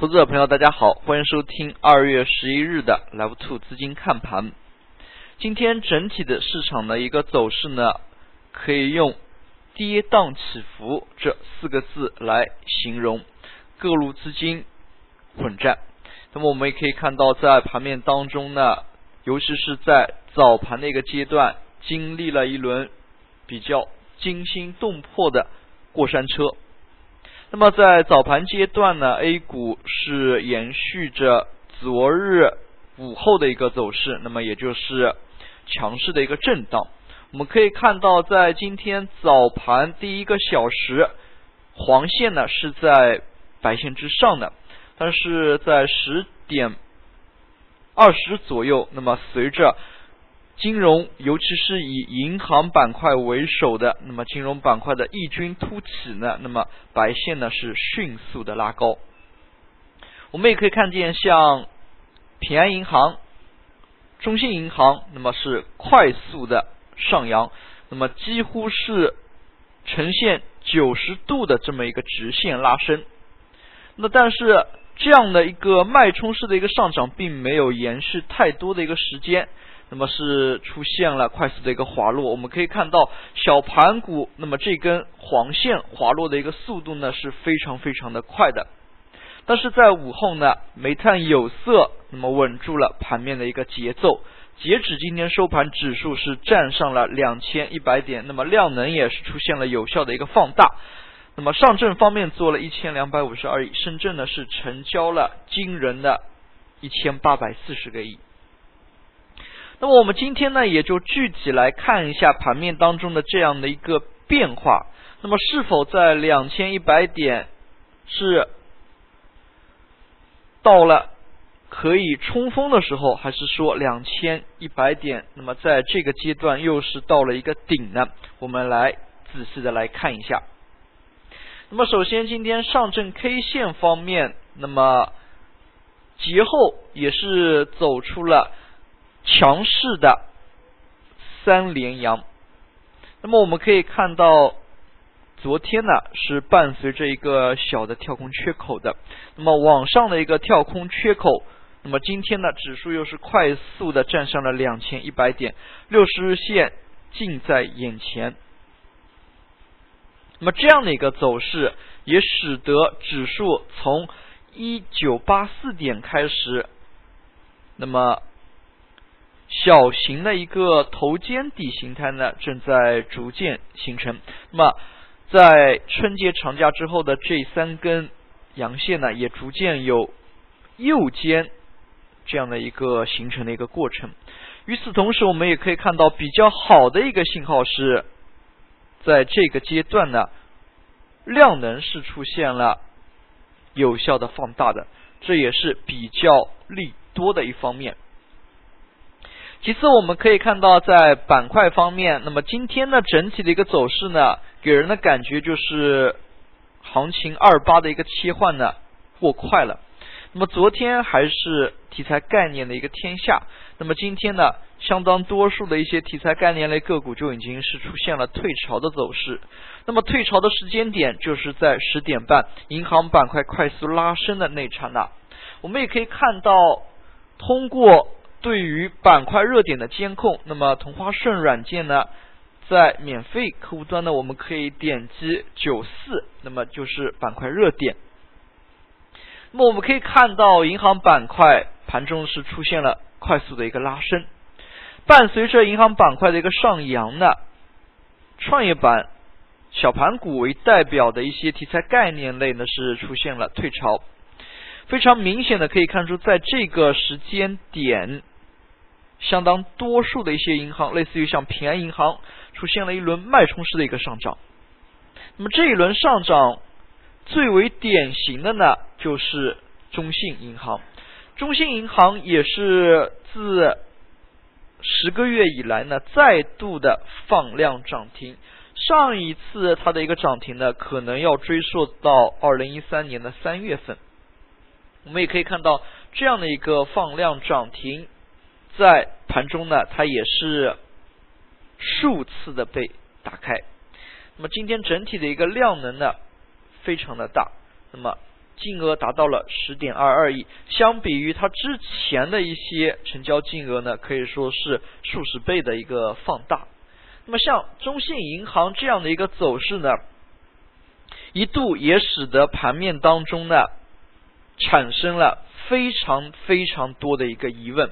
投资者朋友，大家好，欢迎收听二月十一日的 Live Two 资金看盘。今天整体的市场的一个走势呢，可以用跌宕起伏这四个字来形容，各路资金混战。那么我们也可以看到，在盘面当中呢，尤其是在早盘的一个阶段，经历了一轮比较惊心动魄的过山车。那么在早盘阶段呢，A 股是延续着昨日午后的一个走势，那么也就是强势的一个震荡。我们可以看到，在今天早盘第一个小时，黄线呢是在白线之上的，但是在十点二十左右，那么随着金融，尤其是以银行板块为首的，那么金融板块的异军突起呢，那么白线呢是迅速的拉高。我们也可以看见，像平安银行、中信银行，那么是快速的上扬，那么几乎是呈现九十度的这么一个直线拉升。那但是这样的一个脉冲式的一个上涨，并没有延续太多的一个时间。那么是出现了快速的一个滑落，我们可以看到小盘股，那么这根黄线滑落的一个速度呢是非常非常的快的。但是在午后呢，煤炭有色那么稳住了盘面的一个节奏，截止今天收盘，指数是站上了两千一百点，那么量能也是出现了有效的一个放大。那么上证方面做了一千两百五十二亿，深圳呢是成交了惊人的一千八百四十个亿。那么我们今天呢，也就具体来看一下盘面当中的这样的一个变化。那么是否在两千一百点是到了可以冲锋的时候，还是说两千一百点，那么在这个阶段又是到了一个顶呢？我们来仔细的来看一下。那么首先，今天上证 K 线方面，那么节后也是走出了。强势的三连阳，那么我们可以看到，昨天呢是伴随着一个小的跳空缺口的，那么往上的一个跳空缺口，那么今天呢指数又是快速的站上了两千一百点，六十日线近在眼前，那么这样的一个走势也使得指数从一九八四点开始，那么。小型的一个头肩底形态呢，正在逐渐形成。那么，在春节长假之后的这三根阳线呢，也逐渐有右肩这样的一个形成的一个过程。与此同时，我们也可以看到比较好的一个信号是，在这个阶段呢，量能是出现了有效的放大的，这也是比较利多的一方面。其次，我们可以看到在板块方面，那么今天呢整体的一个走势呢，给人的感觉就是行情二八的一个切换呢过快了。那么昨天还是题材概念的一个天下，那么今天呢，相当多数的一些题材概念类个股就已经是出现了退潮的走势。那么退潮的时间点就是在十点半，银行板块快速拉升的那刹那。我们也可以看到，通过。对于板块热点的监控，那么同花顺软件呢，在免费客户端呢，我们可以点击九四，那么就是板块热点。那么我们可以看到，银行板块盘中是出现了快速的一个拉升，伴随着银行板块的一个上扬呢，创业板小盘股为代表的一些题材概念类呢是出现了退潮。非常明显的可以看出，在这个时间点，相当多数的一些银行，类似于像平安银行，出现了一轮脉冲式的一个上涨。那么这一轮上涨最为典型的呢，就是中信银行。中信银行也是自十个月以来呢，再度的放量涨停。上一次它的一个涨停呢，可能要追溯到二零一三年的三月份。我们也可以看到这样的一个放量涨停，在盘中呢，它也是数次的被打开。那么今天整体的一个量能呢，非常的大。那么金额达到了十点二二亿，相比于它之前的一些成交金额呢，可以说是数十倍的一个放大。那么像中信银行这样的一个走势呢，一度也使得盘面当中呢产生了非常非常多的一个疑问。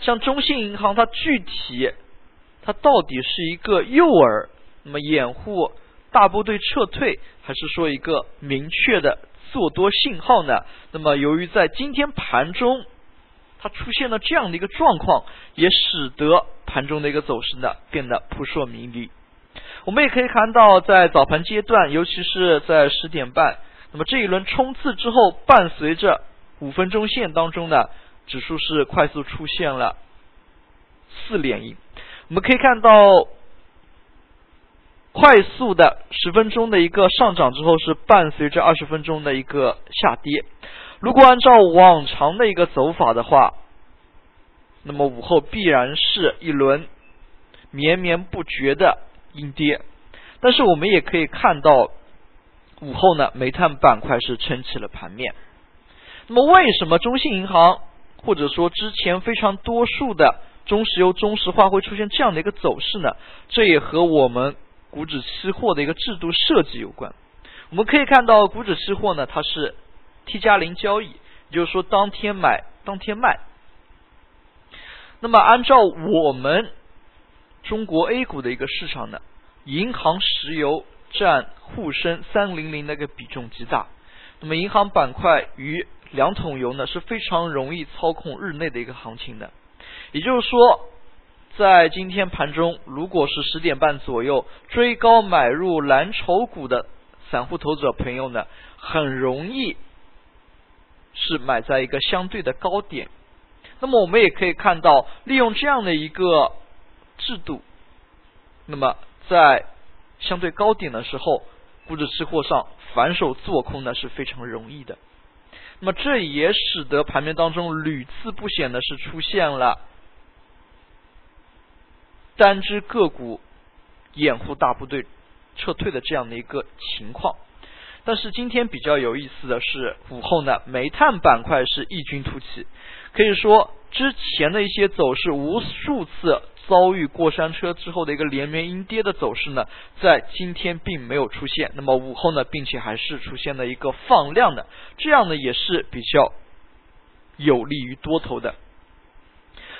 像中信银行，它具体它到底是一个诱饵，那么掩护大部队撤退，还是说一个明确的做多信号呢？那么由于在今天盘中，它出现了这样的一个状况，也使得盘中的一个走势呢变得扑朔迷离。我们也可以看到，在早盘阶段，尤其是在十点半，那么这一轮冲刺之后，伴随着五分钟线当中呢。指数是快速出现了四连阴，我们可以看到快速的十分钟的一个上涨之后，是伴随着二十分钟的一个下跌。如果按照往常的一个走法的话，那么午后必然是一轮绵绵不绝的阴跌。但是我们也可以看到，午后呢，煤炭板块是撑起了盘面。那么为什么中信银行？或者说之前非常多数的中石油、中石化会出现这样的一个走势呢？这也和我们股指期货的一个制度设计有关。我们可以看到，股指期货呢，它是 T 加零交易，也就是说当天买当天卖。那么按照我们中国 A 股的一个市场呢，银行、石油占沪深三零零的一个比重极大。那么银行板块与两桶油呢是非常容易操控日内的一个行情的，也就是说，在今天盘中，如果是十点半左右追高买入蓝筹股的散户投资者朋友呢，很容易是买在一个相对的高点。那么我们也可以看到，利用这样的一个制度，那么在相对高点的时候，股指期货上反手做空呢是非常容易的。那么这也使得盘面当中屡次不显的是出现了单只个股掩护大部队撤退的这样的一个情况。但是今天比较有意思的是，午后呢，煤炭板块是异军突起，可以说之前的一些走势无数次。遭遇过山车之后的一个连绵阴跌的走势呢，在今天并没有出现。那么午后呢，并且还是出现了一个放量的，这样呢也是比较有利于多头的。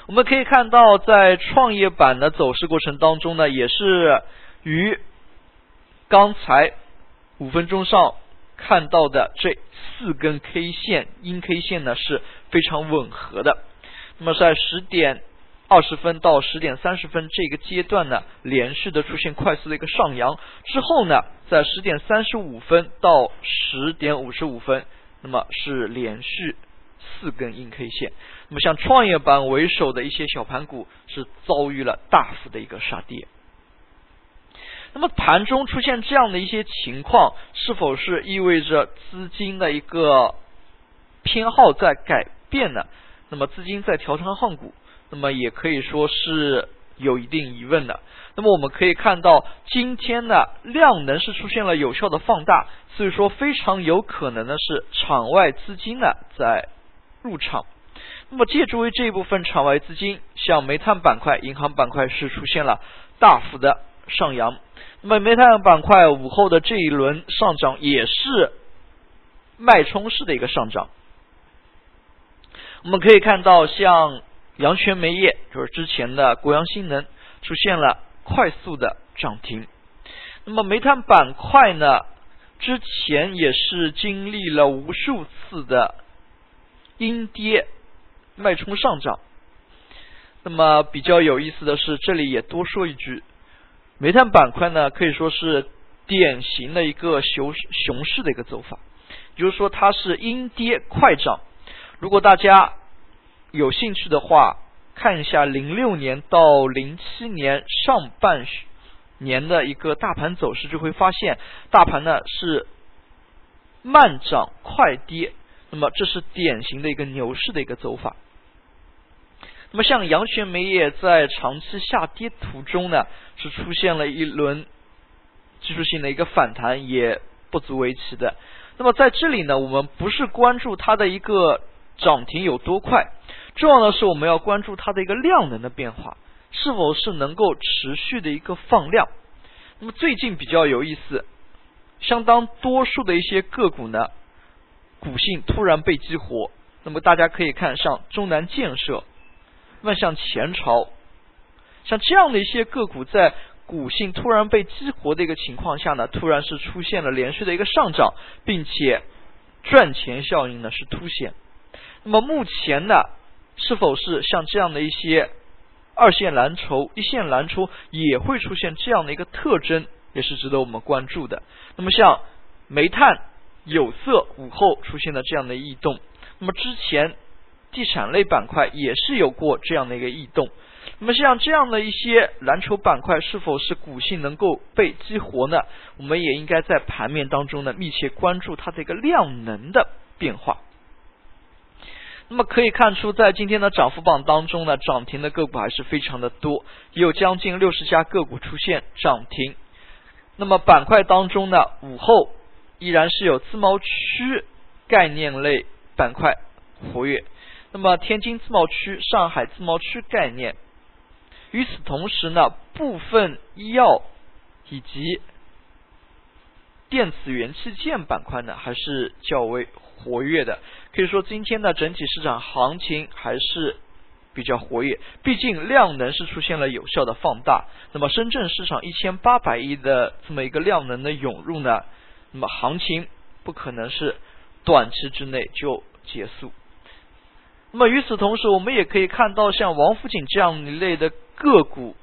我们可以看到，在创业板的走势过程当中呢，也是与刚才五分钟上看到的这四根 K 线阴 K 线呢是非常吻合的。那么在十点。二十分到十点三十分这个阶段呢，连续的出现快速的一个上扬之后呢，在十点三十五分到十点五十五分，那么是连续四根阴 K 线。那么像创业板为首的一些小盘股是遭遇了大幅的一个杀跌。那么盘中出现这样的一些情况，是否是意味着资金的一个偏好在改变呢？那么资金在调仓换股？那么也可以说是有一定疑问的。那么我们可以看到，今天呢量能是出现了有效的放大，所以说非常有可能的是场外资金呢在入场。那么借助于这一部分场外资金，像煤炭板块、银行板块是出现了大幅的上扬。那么煤炭板块午后的这一轮上涨也是脉冲式的一个上涨。我们可以看到像。阳泉煤业就是之前的国阳新能出现了快速的涨停，那么煤炭板块呢，之前也是经历了无数次的阴跌脉冲上涨。那么比较有意思的是，这里也多说一句，煤炭板块呢可以说是典型的一个熊熊市的一个走法，也就是说它是阴跌快涨。如果大家有兴趣的话，看一下零六年到零七年上半年的一个大盘走势，就会发现大盘呢是慢涨快跌，那么这是典型的一个牛市的一个走法。那么像阳泉煤业在长期下跌途中呢，是出现了一轮技术性的一个反弹，也不足为奇的。那么在这里呢，我们不是关注它的一个涨停有多快，重要的是我们要关注它的一个量能的变化，是否是能够持续的一个放量。那么最近比较有意思，相当多数的一些个股呢，股性突然被激活。那么大家可以看像中南建设、万向前朝，像这样的一些个股在。股性突然被激活的一个情况下呢，突然是出现了连续的一个上涨，并且赚钱效应呢是凸显。那么目前呢，是否是像这样的一些二线蓝筹、一线蓝筹也会出现这样的一个特征，也是值得我们关注的。那么像煤炭、有色午后出现了这样的异动，那么之前地产类板块也是有过这样的一个异动。那么像这样的一些蓝筹板块，是否是股性能够被激活呢？我们也应该在盘面当中呢密切关注它的一个量能的变化。那么可以看出，在今天的涨幅榜当中呢，涨停的个股还是非常的多，也有将近六十家个股出现涨停。那么板块当中呢，午后依然是有自贸区概念类板块活跃。那么天津自贸区、上海自贸区概念。与此同时呢，部分医药以及电子元器件板块呢，还是较为活跃的。可以说，今天的整体市场行情还是比较活跃。毕竟量能是出现了有效的放大。那么，深圳市场一千八百亿的这么一个量能的涌入呢，那么行情不可能是短期之内就结束。那么与此同时，我们也可以看到像王府井这样一类的个股，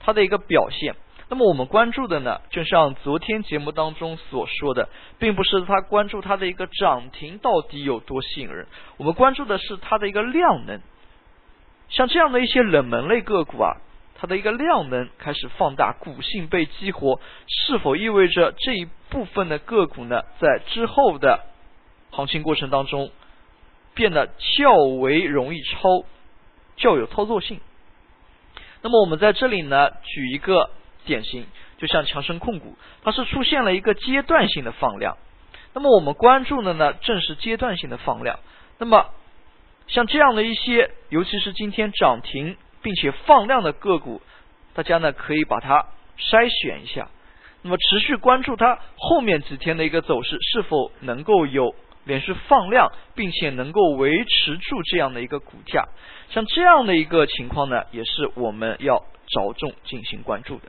它的一个表现。那么我们关注的呢，就像昨天节目当中所说的，并不是它关注它的一个涨停到底有多吸引人，我们关注的是它的一个量能。像这样的一些冷门类个股啊，它的一个量能开始放大，股性被激活，是否意味着这一部分的个股呢，在之后的行情过程当中？变得较为容易抄，较有操作性。那么我们在这里呢，举一个典型，就像强生控股，它是出现了一个阶段性的放量。那么我们关注的呢，正是阶段性的放量。那么像这样的一些，尤其是今天涨停并且放量的个股，大家呢可以把它筛选一下。那么持续关注它后面几天的一个走势，是否能够有。连续放量，并且能够维持住这样的一个股价，像这样的一个情况呢，也是我们要着重进行关注的。